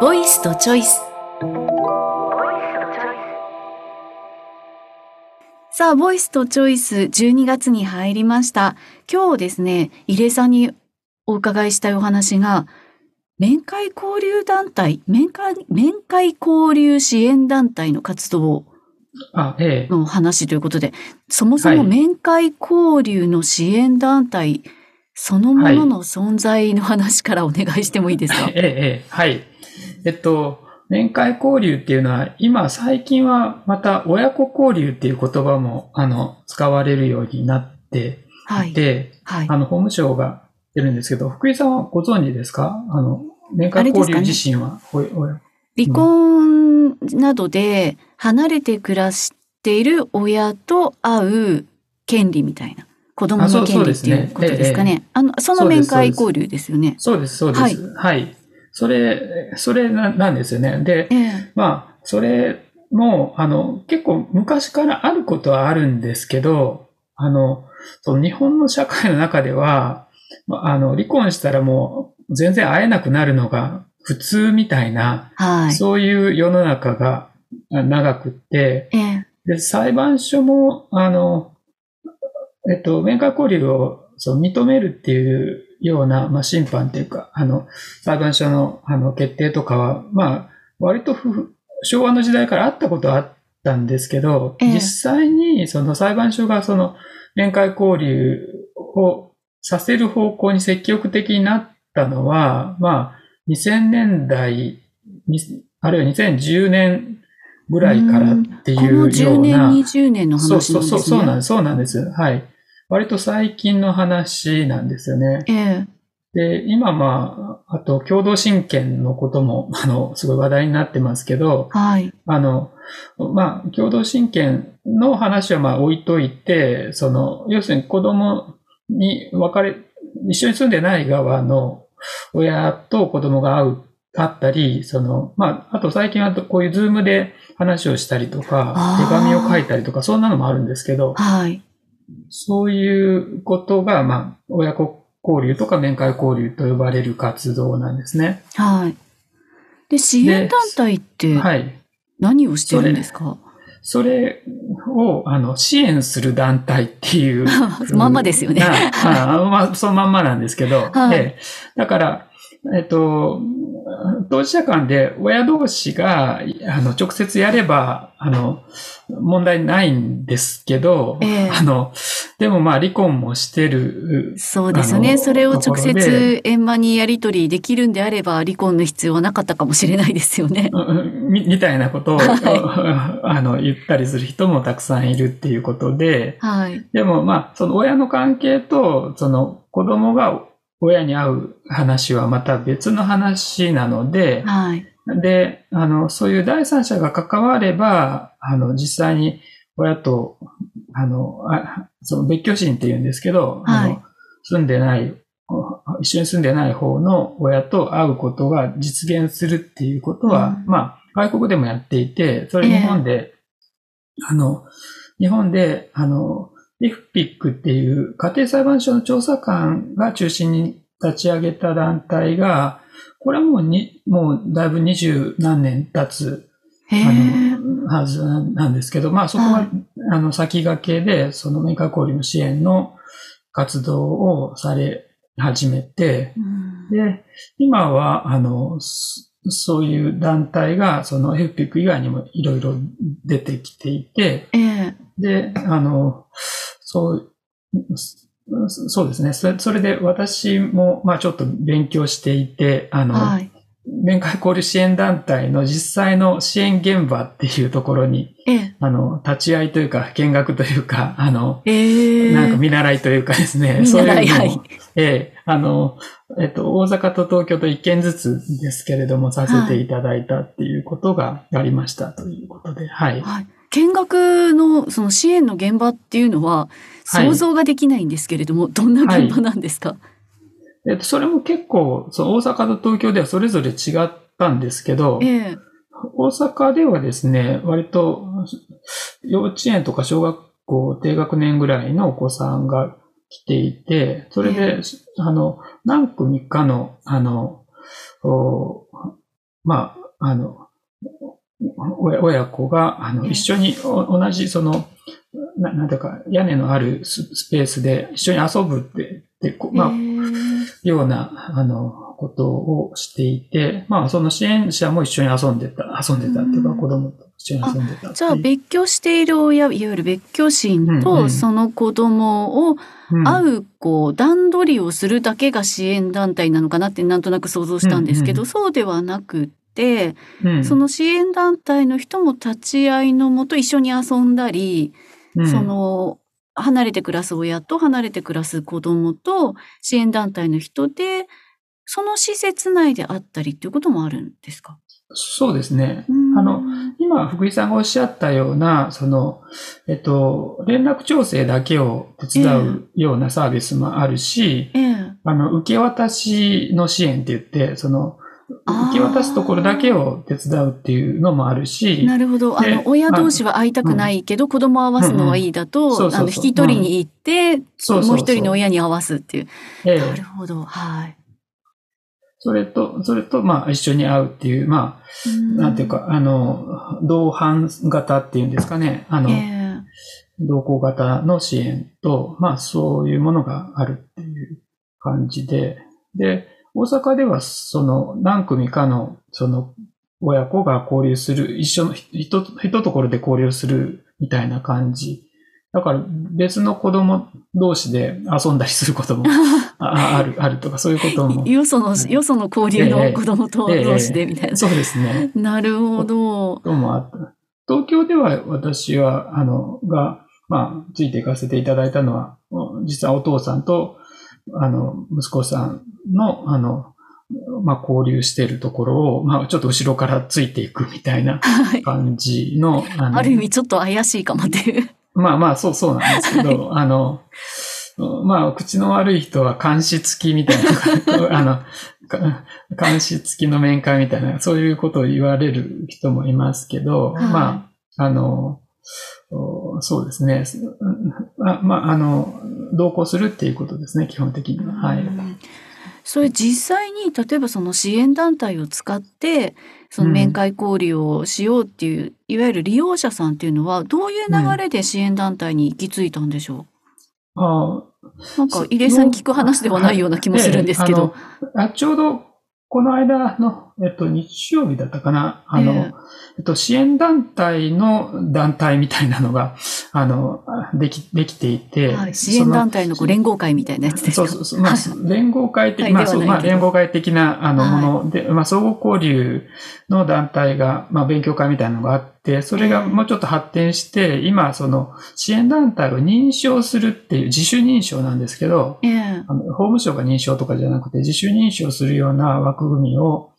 ボイスとチョイスさあ、ボイスとチョイス12月に入りました。今日ですね、入江さんにお伺いしたいお話が、面会交流団体、面会、面会交流支援団体の活動。の話ということで、そもそもはい面会交流の支援団体、そのものの存在の話からお願いしてもいいですか？ええ、ええ、はい。えっと、面会交流っていうのは、今最近はまた親子交流っていう言葉も、あの、使われるようになってはいい。て、はい。あの、法務省が出るんですけど、福井さんはご存知ですか？あの、面会交流自身は、おお離婚などで離れて暮らしている親と会う権利みたいな。子供の権利っていうことですかね。あの、その面会交流ですよね。そうです、そうです。はい。それ、それななんですよね。で、ええ。まあ、それも、あの、結構昔からあることはあるんですけど、あの、その日本の社会の中では、まああの、離婚したらもう全然会えなくなるのが普通みたいな、はい。そういう世の中があ長くって、ええ。で、裁判所も、あの、えっと、面会交流をそう認めるっていうような、まあ、審判っていうか、あの、裁判所の、あの、決定とかは、まあ、割とふ昭和の時代からあったことはあったんですけど、ええ実際に、その裁判所がその、面会交流をさせる方向に積極的になったのは、まあ、2000年代、にあるいは2010年ぐらいからってこのいうよ10う年、な、20年の話なんですね。そうそうそう、そうなんです。そうなんです。はい。割と最近の話なんですよね。ええ。で、今まあ、あと共同親権のことも、あの、すごい話題になってますけど、はい。あの、まあ、共同親権の話はまあ置いといて、その、要するに子供に別れ、一緒に住んでない側の親と子供が会う、会ったり、その、まあ、あと最近はこういうズームで話をしたりとか手紙を書いたりとか、そんなのもあるんですけど、はい。そういうことが、まあ、親子交流とか面会交流と呼ばれる活動なんですね。はい。で、支援団体ってはい。何をしてるんですか、それを、あの、支援する団体っていう まんまですよね。ああまあ、そのまんまなんですけど、はいええだから、えっと、当事者間で親同士が、あの、直接やれば、あの、問題ないんですけど、ええあの、でもまあ、離婚もしてる、そうですね。それを直接円満にやり取りできるんであれば離婚の必要はなかったかもしれないですよね。うんみみたいなことを、は あの、言ったりする人もたくさんいるっていうことで、はい。でもまあ、その親の関係と、その子供が親に会う話はまた別の話なので、はい。で、あの、そういう第三者が関われば、あの、実際に親と、あの、あその別居親って言うんですけど、あはい。の住んでない、一緒に住んでない方の親と会うことが実現するっていうことは、うん。まあ、外国でもやっていて、それええ日本で、あの、日本で、あの、FPIC っていう家庭裁判所の調査官が中心に立ち上げた団体が、これはもうに、もうだいぶ二十何年経つはずなんですけど、まあそこは、はい。あの先駆けで、その面会交流の支援の活動をされ始めて、うん。で、今は、あの、そそういう団体が、その FPIC 以外にもいろいろ出てきていて、ええ。で、あの、そう、そうですね。それそれで私も、まあちょっと勉強していて、あの、はい。面会交流支援団体の実際の支援現場っていうところに、ええ。あの、立ち会いというか、見学というか、あの、ええ。なんか見習いというかですね、見そういうのを、ええ、あの、えっと、大阪と東京と一件ずつですけれども、させていただいたっていうことがありましたということで、はい。はい。見学のその支援の現場っていうのははい。想像ができないんですけれども、どんな現場なんですか、えっと、それも結構、その大阪と東京ではそれぞれ違ったんですけど、ええ。大阪ではですね、割と幼稚園とか小学校低学年ぐらいのお子さんが来ていて、それで、あの、何組かの、あの、おまあ、あの、親親子が、あの、一緒にお同じ、その、ななんていうか、屋根のあるススペースで一緒に遊ぶって、でこまあような、あの、ことをしていて、まあ、その支援者も一緒に遊んでた、遊んでたっていうか、うん。子供と一緒に遊んでた。じゃあ別居している親、いわゆる別居親うんうん。とその子供をうん。会う、こう、段取りをするだけが支援団体なのかなってなんとなく想像したんですけど、うんそうではなくうん。その支援団体の人も立ち会いのもと一緒に遊んだり、うん。その、離れて暮らす親と離れて暮らす子供と支援団体の人で、その施設内であったりっていうこともあるんですか？そうですね。うん。あの、今、福井さんがおっしゃったような、その、えっと、連絡調整だけを手伝うようなサービスもあるし、ええ。あの、受け渡しの支援って言って、その、受け渡すところだけを手伝うっていうのもあるし、なるほど。あでの、親同士は会いたくないけど、子供を会わすのはいいだと、あの、引き取りに行って、もう一人の親に会わすっていう。ええ。なるほど。はい。それと、それと、まあ、一緒に会うっていう、まあ、なんていうか、あの、同伴型っていうんですかね、あの、ええ。同行型の支援と、まあそういうものがあるっていう感じで、で、大阪ではその何組かのその親子が交流する、一緒の、ひと、ひとところで交流するみたいな感じ。だから別の子供同士で遊んだりすることも あある、あるとかそういうことも。よその、よその交流ええの子供と同士でみたいな。そうですね。なるほど。こともあった。東京では私は、あの、が、まあ、ついていかせていただいたのは、実はお父さんと、あの、息子さんの、あの、まあ、交流しているところを、まあ、ちょっと後ろからついていくみたいな はい。感じの、あのある意味ちょっと怪しいかもっていう。まあまあ、そう、そうなんですけど、あの、まあ、口の悪い人は監視付きみたいな、あの、か監視付きの面会みたいな、そういうことを言われる人もいますけど、はいまあ、あの、おそうですね。あまあ、あの、同行するっていうことですね、基本的には。はい。うんそれ実際に例えばその支援団体を使ってその面会交流をしようっていう、いわゆる利用者さんっていうのはどういう流れで支援団体に行き着いたんでしょあう、なんか入江さんに聞く話ではないような気もするんですけど。ええあちょうど、この間の、えっと、日曜日だったかな。あの、ええ。えっと、支援団体の団体みたいなのが、あの、でき、できていて。はい、支援団体の連合会みたいなやつですか？そうそうそう。まあ、連合会的、はい。まあ、そう、まあ、連合会的な、あの、はい。もので、まあ、相互交流の団体が、まあ、勉強会みたいなのがあって、それがもうちょっと発展して、今、その、支援団体を認証するっていう、自主認証なんですけど、ええ。あの法務省が認証とかじゃなくて、自主認証するような枠組みを、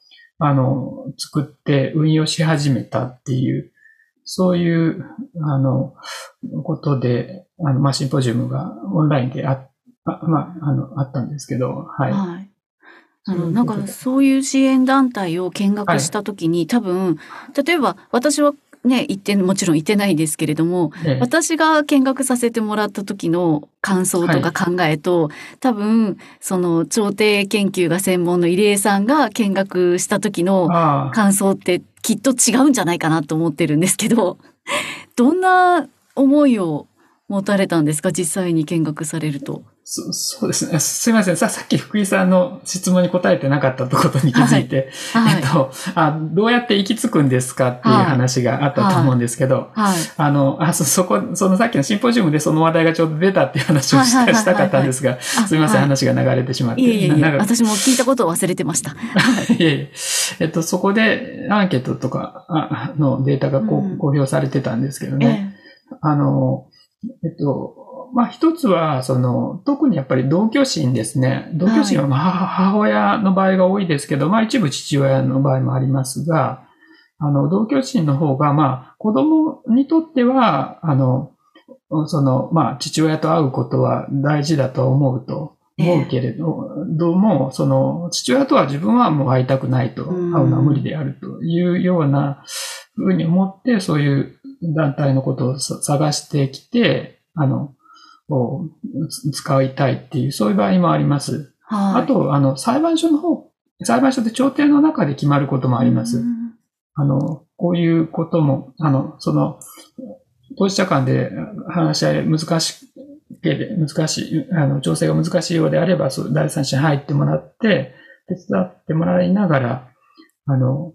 あの、作って運用し始めたっていう、そういう、あの、ことで、あの、まあ、シンポジウムがオンラインであ、あまあ、あの、あったんですけど、はい。はい。あの、なんかそういう支援団体を見学したときに、多分、例えば私はね、行って、もちろん行ってないですけれども、ええ。私が見学させてもらった時の感想とか考えと、多分、その、調停研究が専門の入江さんが見学した時の感想ってきっと違うんじゃないかなと思ってるんですけど、どんな思いを持たれたんですか？実際に見学されると。そそうですね。すいません。さ、さっき福井さんの質問に答えてなかったことに気づいて、はいえっ。とあ、どうやって行き着くんですかっていう話があったと思うんですけど、はい。あの、あ、そ、そこ、そのさっきのシンポジウムでその話題がちょうど出たっていう話をしはいはいはいはいたしたかったんですが、あすみません、はい話が流れてしまって。いえいえいえ、私も聞いたことを忘れてました。いえいええっと、そこでアンケートとかあのデータがこううん公表されてたんですけどね。あの、えっと、まあ、一つは、その、特にやっぱり同居心ですね。同居心はまあ母母親の場合が多いですけど、まあ一部父親の場合もありますが、あの、同居心の方が、まあ、子供にとっては、あの、その、まあ、父親と会うことは大事だと思うと思うけれど、どうも、その、父親とは自分はもう会いたくないと、会うのは無理であるというようなふうに思って、そういう団体のことをさ探してきて、あの、をつ使いたいっていう、そういう場合もあります。はい。あと、あの、裁判所の方裁判所で調停の中で決まることもあります。うんあの、こういうことも、あの、その、当事者間で話し合い難しけれ難しい、あの、調整が難しいようであれば、そう第三者に入ってもらって、手伝ってもらいながら、あの、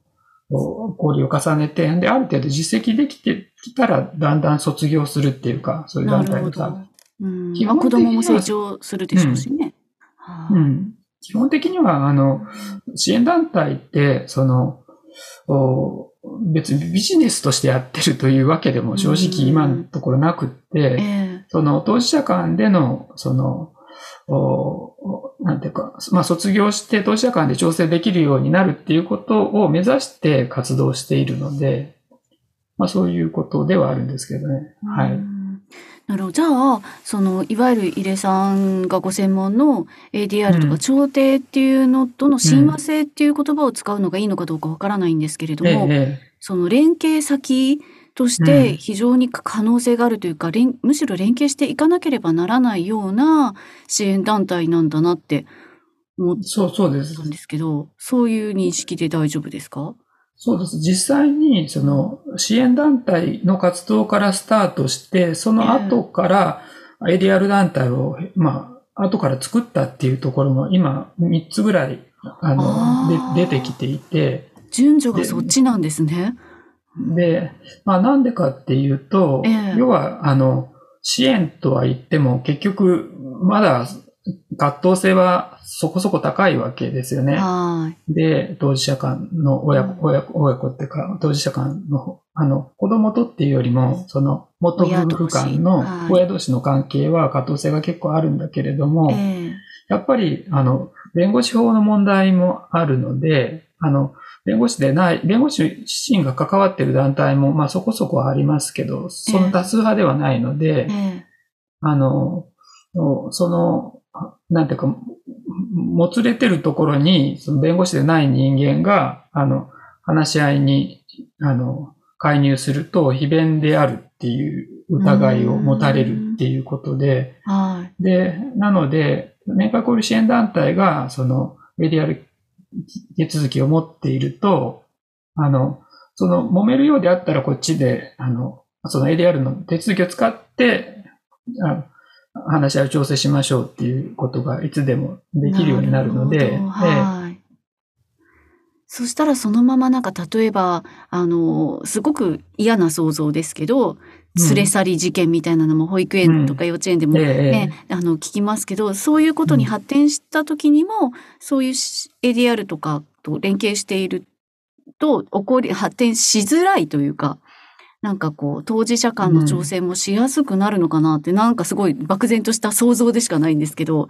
交流を重ねて、で、ある程度実績できてきたら、だんだん卒業するっていうか、そういう団体とか。。うんまあ、基本的には子供も成長するでしょうしね。はあうん。基本的には、あの、支援団体って、その、お別にビジネスとしてやってるというわけでも正直今のところなくって、ええその当事者間での、その、おおなんていうか、まあ卒業して当事者間で調整できるようになるっていうことを目指して活動しているので、まあそういうことではあるんですけどね。はい。うんなるほど。じゃあ、その、いわゆる入江さんがご専門の ADR とかうん調停っていうのとの親和性っていう言葉を使うのがいいのかどうかわからないんですけれどええも、えその連携先としうんて非常に可能性があるというか、連むしろ連携していかなければならないような支援団体なんだなって思っえそう、そうですた。んですけど、そういう認識で大丈夫ですか？そうです。実際に、その、支援団体の活動からスタートして、その後から、ADR 団体を、まあ、後から作ったっていうところも、今、3つぐらい、あの、あーで出てきていて、順序がそっちなんですね。で、まあ、なんでかっていうと、ええ要は、あの、支援とは言っても、結局、まだ、葛藤性はそこそこ高いわけですよね。はい。で、当事者間の親うん。子、親子、親子っていうか、当事者間の、あの、子供とっていうよりも、その、元夫婦間の親同士。の関係は葛藤性が結構あるんだけれども、ええ。やっぱり、あの、弁護士法の問題もあるので、あの、弁護士でない、弁護士自身が関わっている団体も、まあそこそこはありますけど、その多数派ではないので、ええ。あの、その、なんていうか、もつれてるところに、その弁護士でない人間が、あの、話し合いに、あの、介入すると、非弁であるっていう疑いを持たれるっていうことで、はい。で、なので、年会交流支援団体が、その、メディアル手続きを持っていると、あの、その、揉めるようであったらこっちで、あの、その ADR の手続きを使って、あ話し合いを調整しましょうっていうことがいつでもできるようになるので、はい。そしたらそのままなんか例えば、あの、すごく嫌な想像ですけど、連れ去り事件みたいなのも保育園とか幼稚園でもえええ。ね、あの、聞きますけど、そういうことに発展した時にも、そういうし ADR とかと連携していると、起こり、発展しづらいというか、なんかこう、当事者間の調整もしやすくなるのかなって、なんかすごい漠然とした想像でしかないんですけど、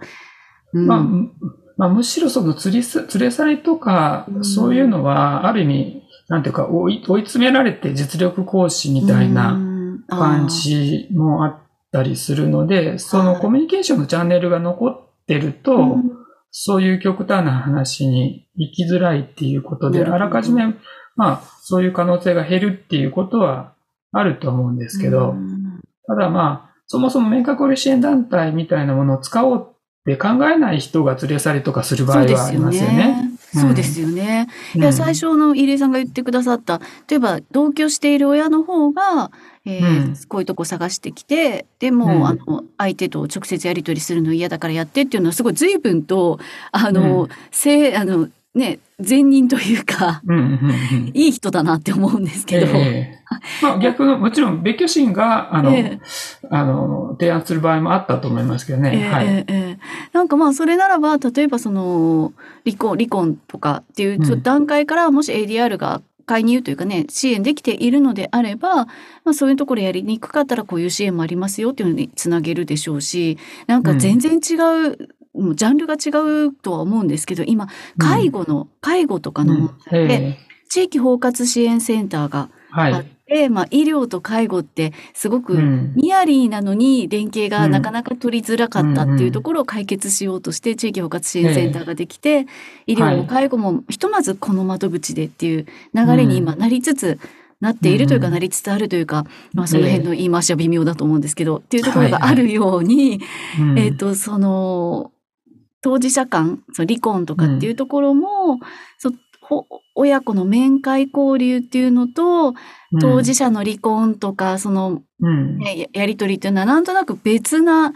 うん。まあ、むまあ、むしろその釣りす、連れ去りとかう、ん。そういうのは、ある意味、なんていうか、追い追い詰められて実力行使みたいな、うん。感じもあったりするので、そのコミュニケーションのチャンネルが残ってると、うん。そういう極端な話に行きづらいっていうことで、あらかじめ、まあ、そういう可能性が減るっていうことはあると思うんですけど、うん。ただまあ、そもそも明確交流支援団体みたいなものを使おうって考えない人が連れ去りとかする場合はありますよね。そうですよね。うん。いや、最初の入江さんが言ってくださった、例えば同居している親の方が、えーうん。こういうとこ探してきて、でも、うん。あの、相手と直接やり取りするの嫌だからやってっていうのはすごい随分と、あの、うん。せあの、ね、善人というか、うんうんうんいい人だなって思うんですけど。ええまあ逆の、もちろん別居心が、あの、ええあの、提案する場合もあったと思いますけどね。ええはい。ええええなんかまあそれならば例えばその離婚離婚とかっていううん段階からもし ADR が介入というかね支援できているのであれば、まあ、そういうところやりにくかったらこういう支援もありますよっていうのにつなげるでしょうしなんか全然違う、もうジャンルが違うとは思うんですけど今介護の、介護とかの問題で、地域包括支援センターがはい。あって、まあ、医療と介護ってすごく、うん。ニアリーなのに連携がうん。なかなか取りづらかったっていうところを解決しようとして地域包括支援センターができて、医療もはい介護もひとまずこの窓口でっていう流れに今なりつつなっているというかうんなりつつあるというか、まあその辺の言い回しは微妙だと思うんですけど、っていうところがあるように、うん。えっ、と、その、当事者間、その離婚とかっていうところも、そほ親子の面会交流っていうのと、当事者の離婚とか、その、うん。ねややりとりっていうのはなんとなく別な、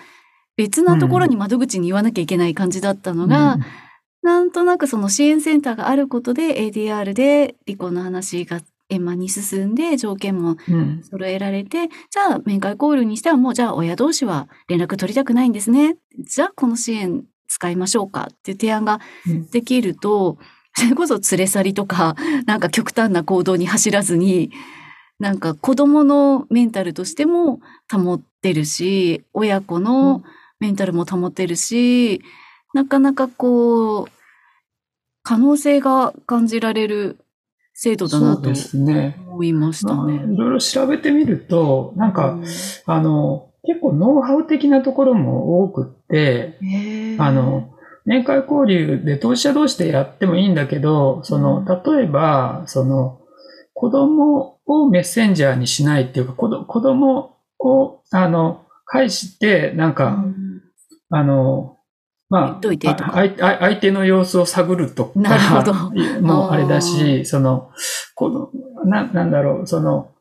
別なところに窓口に言わなきゃいけない感じだったのが、なんとなくその支援センターがあることで ADR で離婚の話が円満に進んで条件もうん、うん。揃えられて、じゃあ面会交流にしてはもうじゃあ親同士は連絡取りたくないんですね。じゃあこの支援使いましょうかっていう提案がうんできると、それこそ連れ去りとか、なんか極端な行動に走らずに、なんか子供のメンタルとしても保ってるし、親子のメンタルも保ってるし、なかなかこう、可能性が感じられる制度だなと。思いましたまあね。いろいろ調べてみると、なんか、うんあの、結構ノウハウ的なところも多くって、あの、面会交流で当事者同士でやってもいいんだけど、その、例えば、その、子供をメッセンジャーにしないっていうか、子ど子供を、あの、介して、なんうか、ん。あの、まあ、あ相相手の様子を探るとか、なるほど。もうあれだし、その、このな、なんだろう、その、か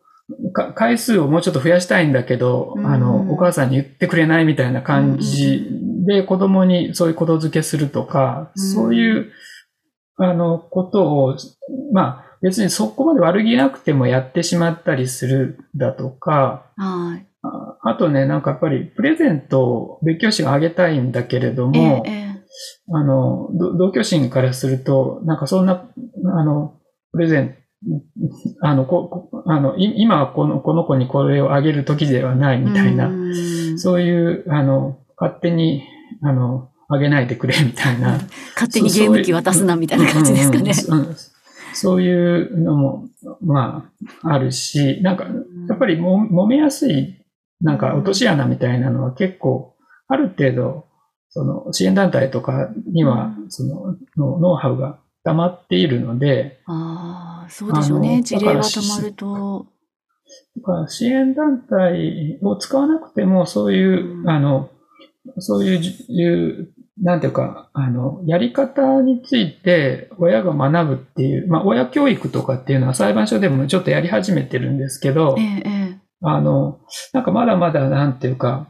回数をもうちょっと増やしたいんだけど、うん。あの、お母さんに言ってくれないみたいな感じで子供にそういうことづけするとか、うん。そういう、あの、ことを、まあ、別にそこまで悪気なくてもやってしまったりするだとか、はい。ああとね、なんかやっぱりプレゼントを別教師があげたいんだけれども、ええ。あの、ど同居心からすると、なんかそんな、あの、プレゼント、あの、ここあのい今はこのこの子にこれをあげる時ではないみたいな、うん。そういう、あの、勝手に、あの、あげないでくれみたいな。勝手にゲーム機渡すなみたいな感じですかね。そういうのも、まあ、あるし、なんか、やっぱりも揉めやすい、なんか落とし穴みたいなのは結構、ある程度、その支援団体とかにはう、そののノウハウが溜まっているので、ああ、そうでしょうあね。の事例がたまると。だから支援団体を使わなくても、そういう、うんあの、そういうじいう、なんていうか、あの、やり方について親が学ぶっていう、まあ、親教育とかっていうのは裁判所でもちょっとやり始めてるんですけどえ、え、えあの、なんかまだまだなんていうか、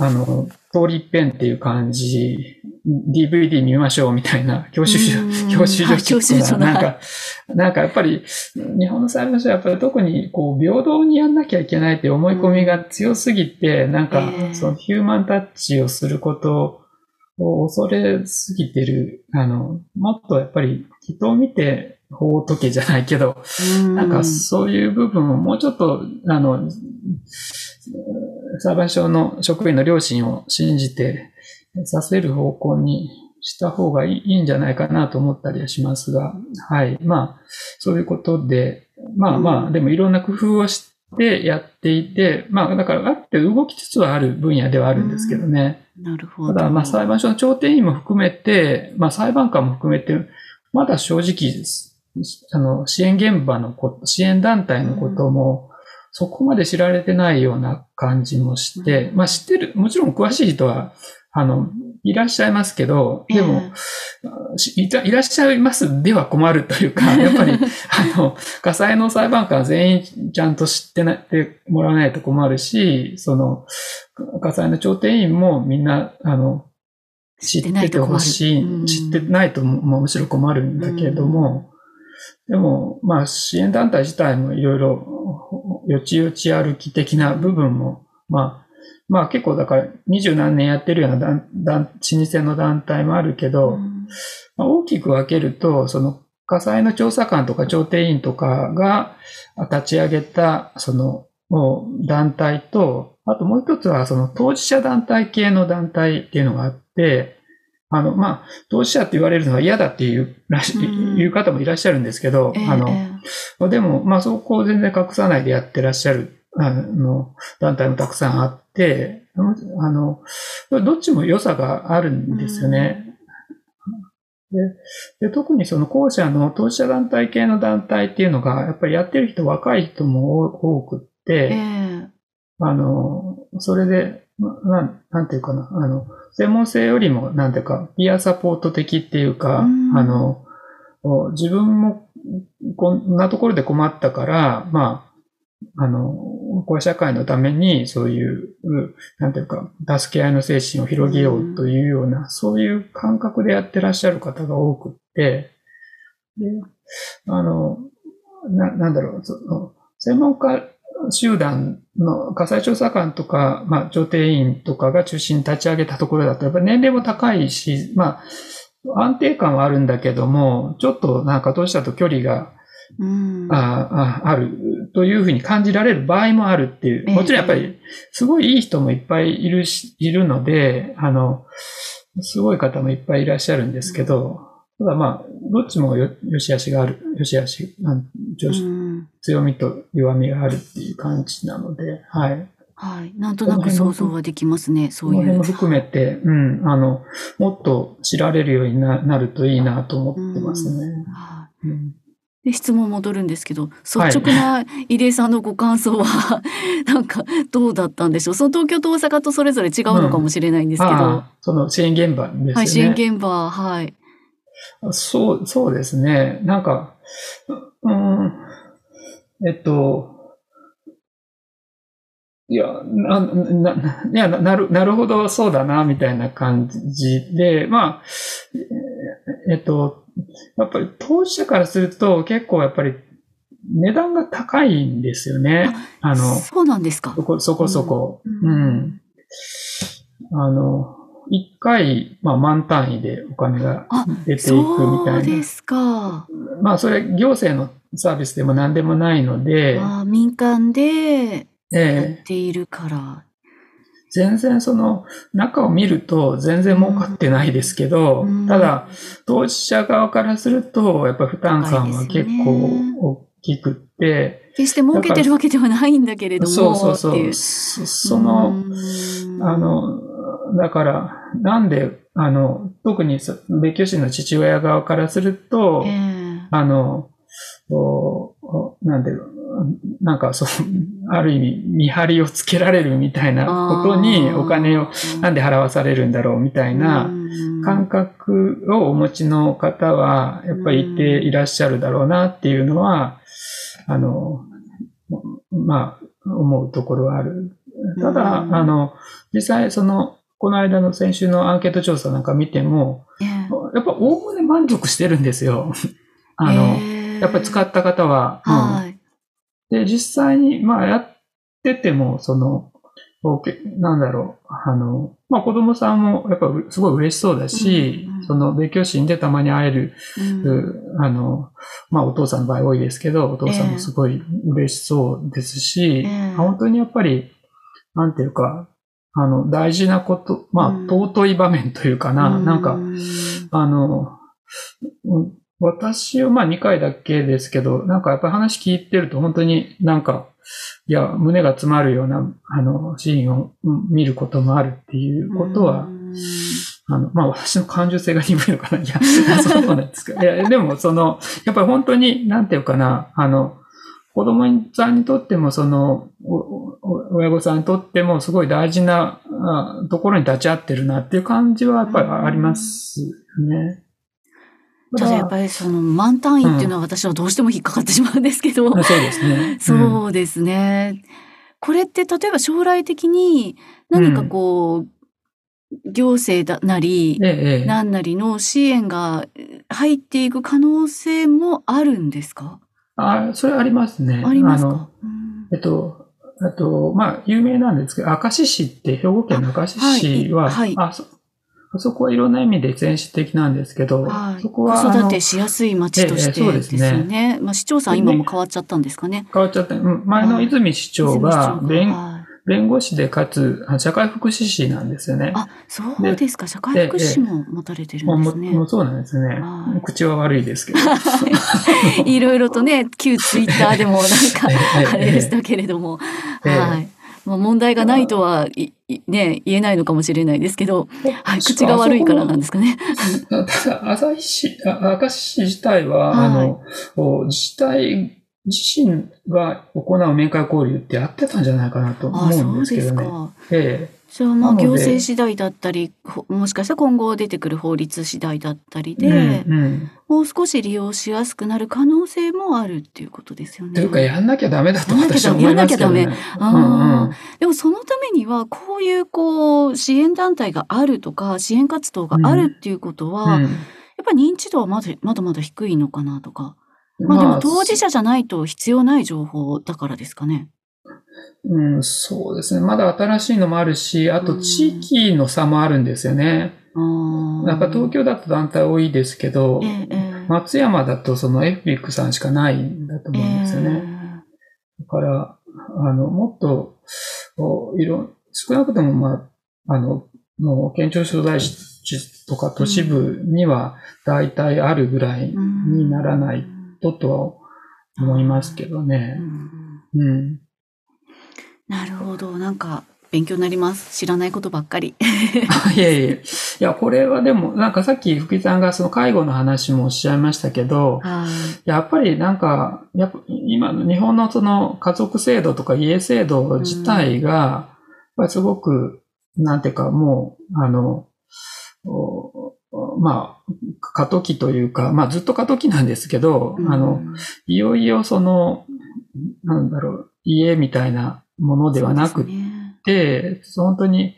あの、通り一遍っていう感じ、DVD 見ましょうみたいな、教習所うん、教習所はい教習所の。なんか、なんかやっぱり、日本の裁判所はやっぱり特にこう平等にやんなきゃいけないっていう思い込みが強すぎて、なんかええ。そのヒューマンタッチをすることを恐れすぎてる、あの、もっとやっぱり人を見て法を解けじゃないけど、えなんかそういう部分をもうちょっと、あの、裁判所の職員の良心を信じてさせる方向にした方がいいいいんじゃないかなと思ったりはしますが、はい。まあ、そういうことで、まあまあ、でもいろんな工夫をしてやっていて、まあ、だからあって動きつつはある分野ではあるんですけどね。なるほど。ただ、まあ、裁判所の調停員も含めて、まあ、裁判官も含めて、まだ正直です。あの、支援現場のこと、支援団体のことも、そこまで知られてないような感じもして、うん。まあ、知ってる、もちろん詳しい人は、あの、いらっしゃいますけど、でも、しいたいらっしゃいますでは困るというか、やっぱり、あの、火災の裁判官は全員ちゃんと知ってなってもらわないと困るし、その、火災の調停員もみんな、あの、知っててほしい、知ってないともむしろ困るんだけれども、でも、まあ、支援団体自体もいろいろ、よちよち歩き的な部分も、まあ、まあ結構だから二十何年やってるような団団老舗の団体もあるけど、うん。まあ、大きく分けると、その火災の調査官とか調停員とかが立ち上げた、そのもう団体と、あともう一つはその当事者団体系の団体っていうのがあって、あの、まあ、当事者って言われるのは嫌だっていうらし、うん。いう方もいらっしゃるんですけど、ええあの、でも、まあ、そこを全然隠さないでやってらっしゃる、あの、団体もたくさんあって、あの、どっちも良さがあるんですよね。でで特にその後者の当事者団体系の団体っていうのが、やっぱりやってる人若い人も多くって、ええ。あの、それで、なん、なんていうかな、あの、専門性よりも、なんていうか、ピアサポート的っていうか、うん。あの、お自分もこんなところで困ったから、まあ、あの、こう社会のためにそういう、うなんていうか、助け合いの精神を広げようというような、そういう感覚でやってらっしゃる方が多くって、で、あの、な、なんだろう、その、専門家集団の火災調査官とか、まあ、調停員とかが中心に立ち上げたところだと、やっぱり年齢も高いし、まあ、安定感はあるんだけども、ちょっとなんか当事者と距離がうん。あああるというふうに感じられる場合もあるっていう。ええもちろんやっぱり、すごいいい人もいっぱいいるし、いるので、あの、すごい方もいっぱいいらっしゃるんですけど、ただまあ、どっちもよ、よし悪しがある、よし悪し、なん強みと弱みがあるっていう感じなので、はい。はい。なんとなく想像はできますね。そそういうの辺も。含めて、うん、あの、もっと知られるようにななるといいなと思ってますね。はいうんで質問戻るんですけど率直な入江さんのご感想は、なんかどうだったんでしょう？その東京と大阪とそれぞれ違うのかもしれないんですけど、ああその支援現場ですよね。はい支援現場はいそう、そうですね。なんか、うん、えっと、いや、な、な、ないやななる、なるほど、そうだな、みたいな感じで、まあ、ええっと、やっぱり当事者からすると結構やっぱり値段が高いんですよね。あの、そうなんですかそこそこそこ。ううんん。あの、一回、まあ満単位でお金があ出ていくみそたいな。うですか。まあそれ行政のサービスでも何でもないので、あ民間でやっええているから、全然その中を見ると全然儲かってないですけど、うん。ただ当事者側からするとやっぱ負担感は結構大きくって、決して儲けてるわけではないんだけれどもそうそうそう。う。そその、うん。あの、だから、なんで、あの、特にそ別居心の父親側からすると、ええ。あの、なんで、なんかそう、ある意味見張りをつけられるみたいなことにお金をなんで払わされるんだろうみたいなうん。感覚をお持ちの方はやっぱりいていらっしゃるだろうなっていうのは、あの、まあ、思うところはある。ただ、うん。あの、実際その、この間の先週のアンケート調査なんか見ても、ええ。やっぱおおむね満足してるんですよ。あの、ええ。やっぱり使った方は。うん。はい。で、実際に、まあ、やってても、その、なんだろう、あの、まあ、子供さんも、やっぱ、うすごい嬉しそうだし、うんうんその、別居心でたまに会える、うん。うあの、まあ、お父さんの場合多いですけど、お父さんもすごい嬉しそうですし、ええ。本当にやっぱり、なんていうか、あの、大事なこと、まあ、うん尊い場面というかな、なんか、うんあの、うん私はまあ2回だけですけど、なんかやっぱり話聞いてると本当になんか、いや、胸が詰まるような、あの、シーンをうん見ることもあるっていうことは、うんあの、まあ私の感受性が鈍いのかな。いや、そうなんですか。いや、でもその、やっぱり本当に、なんていうかな、あの、子供さんにとっても、その、親御さんにとっても、すごい大事なあところに立ち会ってるなっていう感じはやっぱりありますよね。ただやっぱりその満単位っていうのは私はどうしても引っかかってしまうんですけど、そうですね。そうですね。これって例えば将来的に何かこう、行政だなり。何なりの支援が入っていく可能性もあるんですか？あ、それありますね。ありますあのかうんえっと、あと、まあ、有名なんですけど、明石市って、兵庫県の明石市は、あはいはいあそ、あそこはいろんな意味で先進的なんですけど、はい、そこは、子育てしやすい町としてええそうでですすね。まあ、市長さんで今も変わっちゃったんですかね。変わっちゃった。うん前の泉市長がはい弁護士でかつ、あ社会福祉士なんですよね。あ、そうですか。社会福祉も持たれてるんもですね。もうそうなんですねはい。口は悪いですけど。いろいろとね、旧ツイッターでもなんか、ええあれでしたけれども、ええはい。まあ、問題がないとはいいね、言えないのかもしれないですけど、はい、口が悪いからなんですかね。ただ、旭市、あ明石市自体は、はいあの、お自治体自身が行う面会交流ってやってたんじゃないかなとあ、思そううんですけどね。か。えじゃあまあ行政次第だったり、ほもしかしたら今後出てくる法律次第だったりで、うんうんもう少し利用しやすくなる可能性もあるっていうことですよね。というか、やんなきゃダメだとやんなきゃ私は思いますけどね。やんなきあーでもそのためにはこういうこう支援団体があるとか支援活動があるっていうことは、うんうんやっぱり認知度はまだまだまだ低いのかなとか。まあでも当事者じゃないと必要ない情報だからですかね。うん、そうですね。まだ新しいのもあるし、あと地域の差もあるんですよね。なんか東京だと団体多いですけど、ええええ松山だとそのエフビックさんしかないんだと思うんですよね。だから、あの、もっと、いろ、少なくとも、まあ、あの、もう県庁所在地とか都市部には大体あるぐらいにならないととは思いますけどうね。んうん。なるほど。なんか勉強になります。知らないことばっかり。いやいやいや、これはでも、なんかさっき福井さんがその介護の話もおっしゃいましたけど、はい。やっぱりなんか、やっぱ今の日本のその家族制度とか家制度自体が、やっすごく、なんていうかもう、あの、おまあ、過渡期というか、まあずっと過渡期なんですけど、あの、いよいよその、なんだろう、家みたいなものではなくそうですね。て、本当に、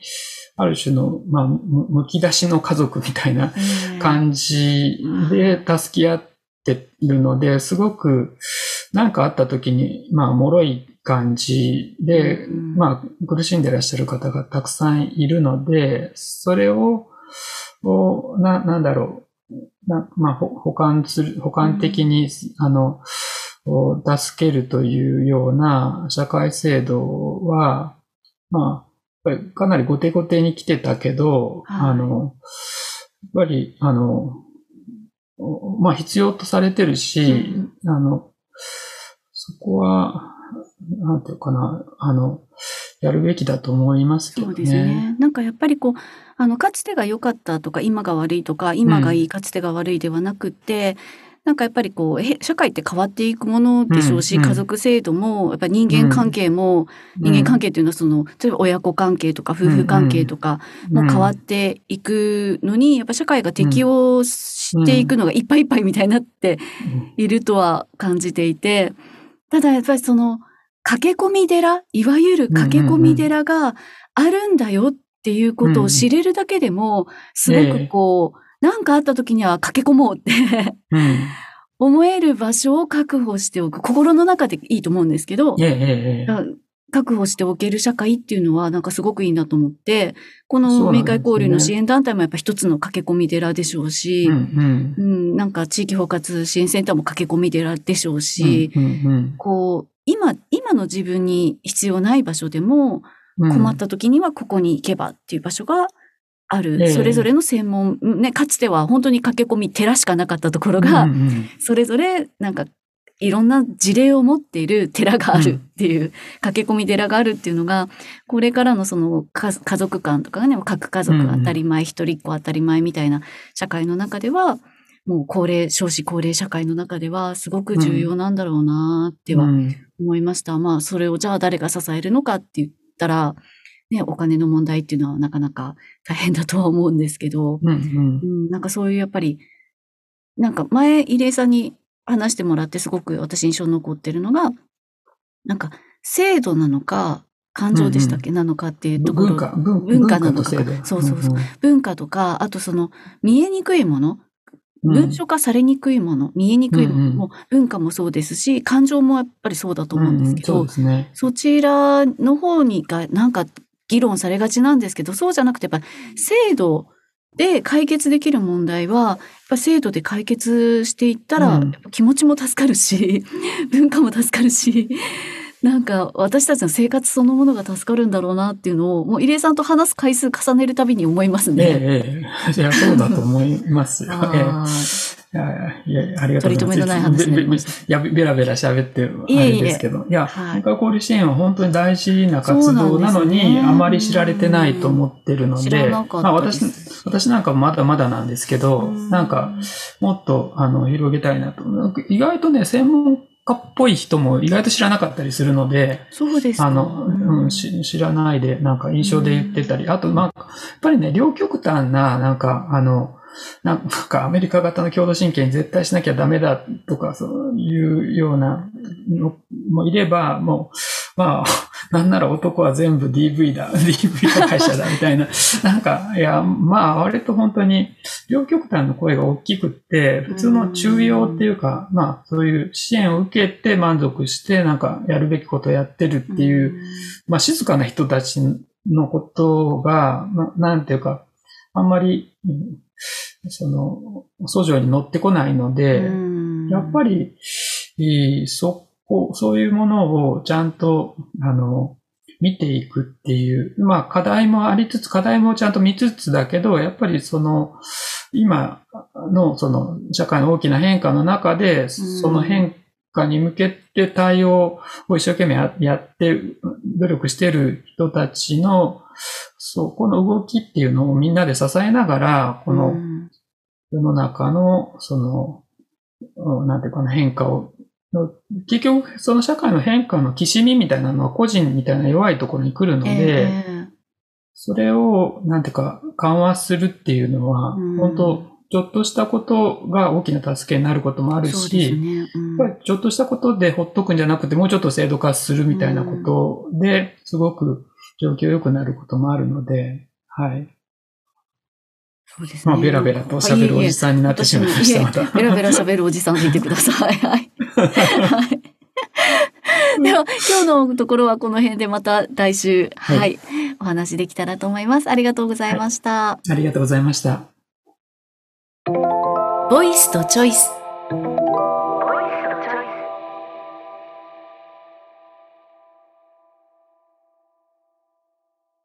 ある種の、まあ、むむき出しの家族みたいなええ感じで助け合ってるので、すごく、なんかあった時に、まあ、脆い感じで、うん。まあ、苦しんでらっしゃる方がたくさんいるので、それを、おな、なんだろう、なまあ、ほ保管する、保管的に、あの、お助けるというような社会制度は、まあ、やっぱりかなり後手後手に来てたけど、はい。あの、やっぱり、あの、おまあ必要とされてるし、あの、そこは、なんていうかな、あの、やるべきだと思いますけどね。そうですね。なんかやっぱりこう、あの、かつてが良かったとか、今が悪いとか、今がいい、かつてが悪いではなくって、なんかやっぱりこう、へ社会って変わっていくものでしょうし、うんうん。家族制度も、やっぱり人間関係も、人間関係っていうのはその、例えば親子関係とか夫婦関係とかも変わっていくのに、やっぱ社会が適応していくのがいっぱいいっぱいみたいになっているとは感じていて、ただやっぱりその、駆け込み寺、いわゆる駆け込み寺があるんだよっていうことを知れるだけでも、すごくこう、なんかあった時には駆け込もうってうん。思える場所を確保しておく。心の中でいいと思うんですけど確保しておける社会っていうのはなんかすごくいいなと思って、この明海交流の支援団体もやっぱ一つの駆け込み寺でしょうし、うんうん。うん、なんか地域包括支援センターも駆け込み寺でしょうし、うんうん。こう、今、今の自分に必要ない場所でも、うん。困った時にはここに行けばっていう場所がある。ええ。それぞれの専門、ね、かつては本当に駆け込み寺しかなかったところが、うんうんそれぞれなんかいろんな事例を持っている寺があるっていう、駆け込み寺があるっていうのが、これからのその家家族間とかがね、各家族当たり前、一人っ子当たり前みたいな社会の中では、もう高齢、少子高齢社会の中ではすごく重要なんだろうなってはうん思いました。まあ、それをじゃあ誰が支えるのかって言ったら、ね、お金の問題っていうのはなかなか大変だとは思うんですけど、うんうん。うん、なんかそういうやっぱり、なんか前、入江さんに話してもらってすごく私印象に残ってるのが、なんか制度なのか、感情でしたっけ、なのかっていうところ。文化、文文化なのか。文化と制度。そうそうそう。文化とか、あとその見えにくいもの、うん文書化されにくいもの、見えにくいものうんうん。も、文化もそうですし、感情もやっぱりそうだと思うんですけど、うんうんそね。そちらの方にがなんか議論されがちなんですけど、そうじゃなくてやっぱ制度で解決できる問題は、やっぱ制度で解決していったら、気持ちも助かるし、文化も助かるし、なんか私たちの生活そのものが助かるんだろうなっていうのを、もう入江さんと話す回数重ねるたびに思いますえね。え、ええ。いや、そうだと思いますよ。いやいやありがとうございます。取り留めのない話になや、べらべら喋って、あいえいえれですけど。いや、はい文化交流支援は本当に大事な活動なのに、ねあまり知られてないと思ってるので、私私なんかまだまだなんですけど、うんなんか、もっと、あの、広げたいなと。意外とね、専門家っぽい人も意外と知らなかったりするので、そうですか。あの、うん、し知らないで、なんか印象で言ってたり、あと、まあ、やっぱりね、両極端な、なんか、あの、なんかアメリカ型の共同親権に絶対しなきゃダメだとか、そういうようなのもいれば、もう、まあ、なんなら男は全部 DV だ、DV 会社だ、みたいな。なんか、いや、まあ、割と本当に、両極端の声が大きくって、普通の中庸っていうか、まあ、そういう支援を受けて満足して、なんか、やるべきことをやってるっていう、まあ、静かな人たちのことが、ななんていうか、あんまり、その、訴状に乗ってこないので、やっぱり、そこ、そういうものをちゃんと、あの、見ていくっていう、まあ課題もありつつ、課題もちゃんと見つつだけど、やっぱりその、今のその社会の大きな変化の中で、その変化に向けて対応を一生懸命やって、努力している人たちの、そこの動きっていうのをみんなで支えながら、この世の中の、その、なんていうかな、変化を、結局、その社会の変化のきしみみたいなのは個人みたいな弱いところに来るので、えー、それを、なんていうか、緩和するっていうのは、本当ちょっとしたことが大きな助けになることもあるし、ね。うん、やっぱりちょっとしたことでほっとくんじゃなくて、もうちょっと制度化するみたいなことで、すごく状況良くなることもあるので、はい。そうですね。まあ、ベラベラと喋るおじさんになってしまいました、また。ベラベラ喋るおじさんでいてください。はい。はい。では、今日のところはこの辺でまた来週、はい、はい、お話できたらと思います。ありがとうございました。はい、ありがとうございました。ボイスとチョイス。